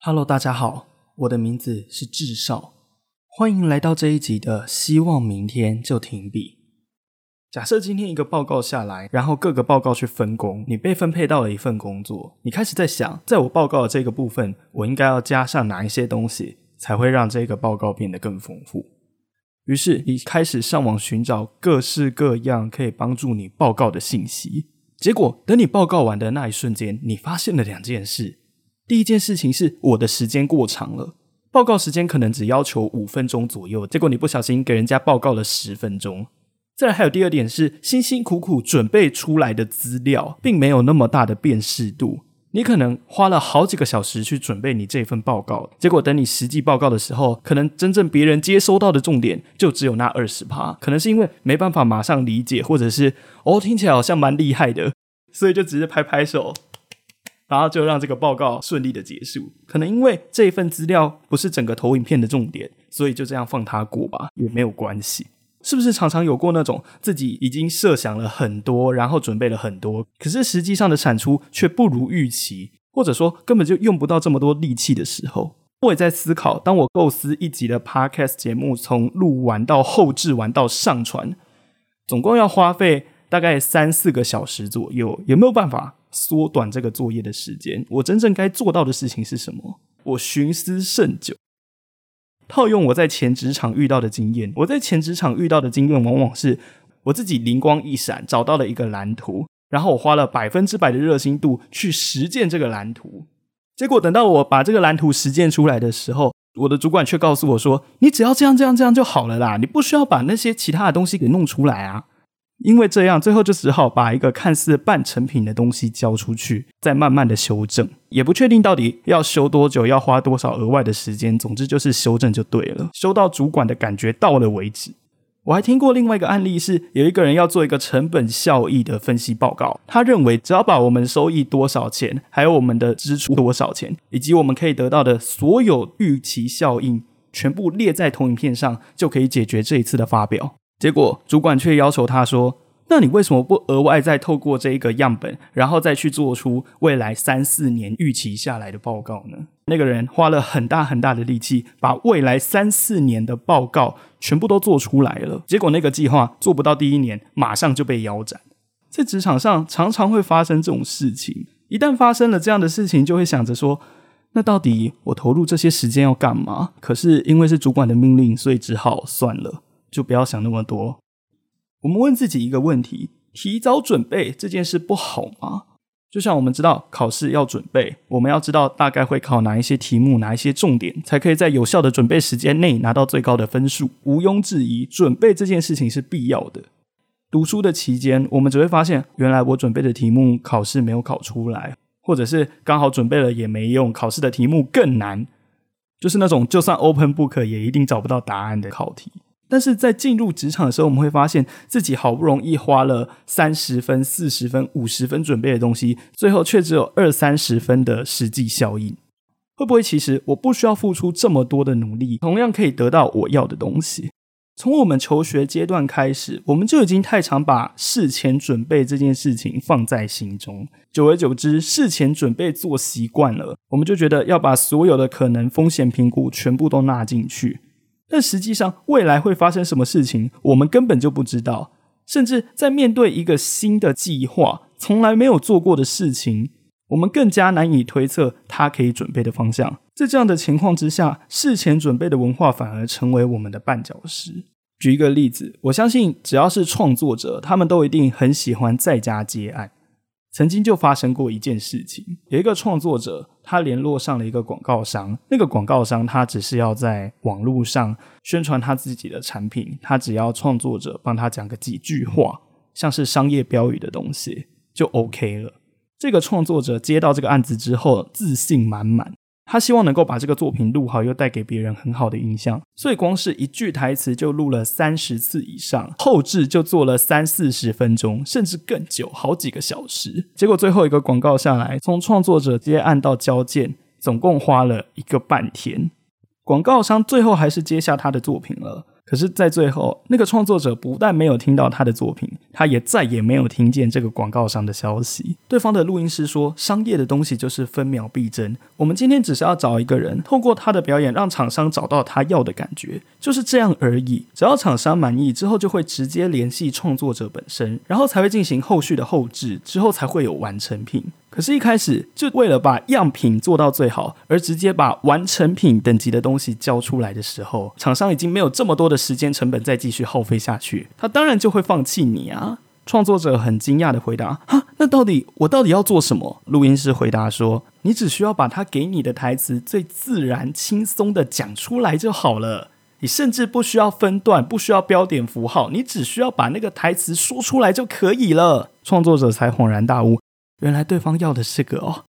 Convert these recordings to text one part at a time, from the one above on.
Hello，大家好，我的名字是智少，欢迎来到这一集的希望明天就停笔。假设今天一个报告下来，然后各个报告去分工，你被分配到了一份工作，你开始在想，在我报告的这个部分，我应该要加上哪一些东西，才会让这个报告变得更丰富。于是你开始上网寻找各式各样可以帮助你报告的信息。结果等你报告完的那一瞬间，你发现了两件事。第一件事情是我的时间过长了，报告时间可能只要求五分钟左右，结果你不小心给人家报告了十分钟。再来还有第二点是，辛辛苦苦准备出来的资料，并没有那么大的辨识度。你可能花了好几个小时去准备你这份报告，结果等你实际报告的时候，可能真正别人接收到的重点就只有那二十趴。可能是因为没办法马上理解，或者是哦听起来好像蛮厉害的，所以就直接拍拍手。然后就让这个报告顺利的结束。可能因为这份资料不是整个投影片的重点，所以就这样放它过吧，也没有关系。是不是常常有过那种自己已经设想了很多，然后准备了很多，可是实际上的产出却不如预期，或者说根本就用不到这么多力气的时候？我也在思考，当我构思一集的 podcast 节目，从录完到后置完到上传，总共要花费大概三四个小时左右，有没有办法？缩短这个作业的时间，我真正该做到的事情是什么？我寻思甚久。套用我在前职场遇到的经验，我在前职场遇到的经验，往往是我自己灵光一闪，找到了一个蓝图，然后我花了百分之百的热心度去实践这个蓝图。结果等到我把这个蓝图实践出来的时候，我的主管却告诉我说：“你只要这样、这样、这样就好了啦，你不需要把那些其他的东西给弄出来啊。”因为这样，最后就只好把一个看似半成品的东西交出去，再慢慢的修正。也不确定到底要修多久，要花多少额外的时间。总之就是修正就对了，修到主管的感觉到了为止。我还听过另外一个案例，是有一个人要做一个成本效益的分析报告。他认为，只要把我们收益多少钱，还有我们的支出多少钱，以及我们可以得到的所有预期效应，全部列在投影片上，就可以解决这一次的发表。结果主管却要求他说：“那你为什么不额外再透过这一个样本，然后再去做出未来三四年预期下来的报告呢？”那个人花了很大很大的力气，把未来三四年的报告全部都做出来了。结果那个计划做不到第一年，马上就被腰斩。在职场上常常会发生这种事情。一旦发生了这样的事情，就会想着说：“那到底我投入这些时间要干嘛？”可是因为是主管的命令，所以只好算了。就不要想那么多。我们问自己一个问题：提早准备这件事不好吗？就像我们知道考试要准备，我们要知道大概会考哪一些题目，哪一些重点，才可以在有效的准备时间内拿到最高的分数。毋庸置疑，准备这件事情是必要的。读书的期间，我们只会发现，原来我准备的题目考试没有考出来，或者是刚好准备了也没用，考试的题目更难，就是那种就算 open book 也一定找不到答案的考题。但是在进入职场的时候，我们会发现自己好不容易花了三十分、四十分、五十分准备的东西，最后却只有二三十分的实际效应。会不会其实我不需要付出这么多的努力，同样可以得到我要的东西？从我们求学阶段开始，我们就已经太常把事前准备这件事情放在心中，久而久之，事前准备做习惯了，我们就觉得要把所有的可能风险评估全部都纳进去。但实际上，未来会发生什么事情，我们根本就不知道。甚至在面对一个新的计划、从来没有做过的事情，我们更加难以推测它可以准备的方向。在这样的情况之下，事前准备的文化反而成为我们的绊脚石。举一个例子，我相信只要是创作者，他们都一定很喜欢在家接案。曾经就发生过一件事情，有一个创作者，他联络上了一个广告商。那个广告商他只是要在网络上宣传他自己的产品，他只要创作者帮他讲个几句话，像是商业标语的东西就 OK 了。这个创作者接到这个案子之后，自信满满，他希望能够把这个作品录好，又带给别人很好的印象，所以光是一句台词就录了三十次以上，后置就做了三四十分钟，甚至更久，好几个小时。结果最后一个广告下来，从创作者接案到交件，总共花了一个半天。广告商最后还是接下他的作品了。可是，在最后，那个创作者不但没有听到他的作品，他也再也没有听见这个广告商的消息。对方的录音师说：“商业的东西就是分秒必争，我们今天只是要找一个人，透过他的表演，让厂商找到他要的感觉，就是这样而已。只要厂商满意之后，就会直接联系创作者本身，然后才会进行后续的后置，之后才会有完成品。”可是，一开始就为了把样品做到最好，而直接把完成品等级的东西交出来的时候，厂商已经没有这么多的时间成本再继续耗费下去，他当然就会放弃你啊！创作者很惊讶的回答：“哈，那到底我到底要做什么？”录音师回答说：“你只需要把他给你的台词最自然、轻松的讲出来就好了。你甚至不需要分段，不需要标点符号，你只需要把那个台词说出来就可以了。”创作者才恍然大悟。原来对方要的是个哦，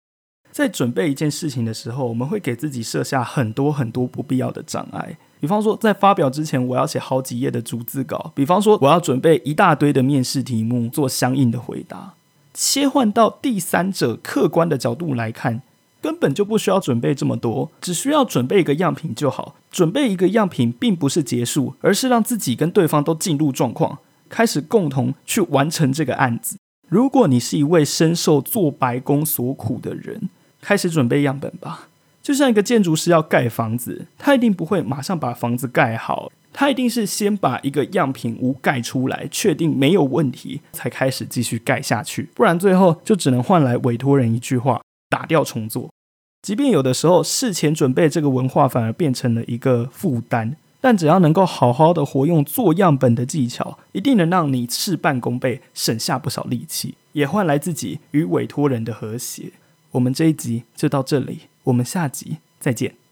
在准备一件事情的时候，我们会给自己设下很多很多不必要的障碍。比方说，在发表之前，我要写好几页的逐字稿；比方说，我要准备一大堆的面试题目做相应的回答。切换到第三者客观的角度来看，根本就不需要准备这么多，只需要准备一个样品就好。准备一个样品并不是结束，而是让自己跟对方都进入状况，开始共同去完成这个案子。如果你是一位深受做白工所苦的人，开始准备样本吧。就像一个建筑师要盖房子，他一定不会马上把房子盖好，他一定是先把一个样品屋盖出来，确定没有问题，才开始继续盖下去。不然最后就只能换来委托人一句话，打掉重做。即便有的时候事前准备这个文化反而变成了一个负担。但只要能够好好的活用做样本的技巧，一定能让你事半功倍，省下不少力气，也换来自己与委托人的和谐。我们这一集就到这里，我们下集再见。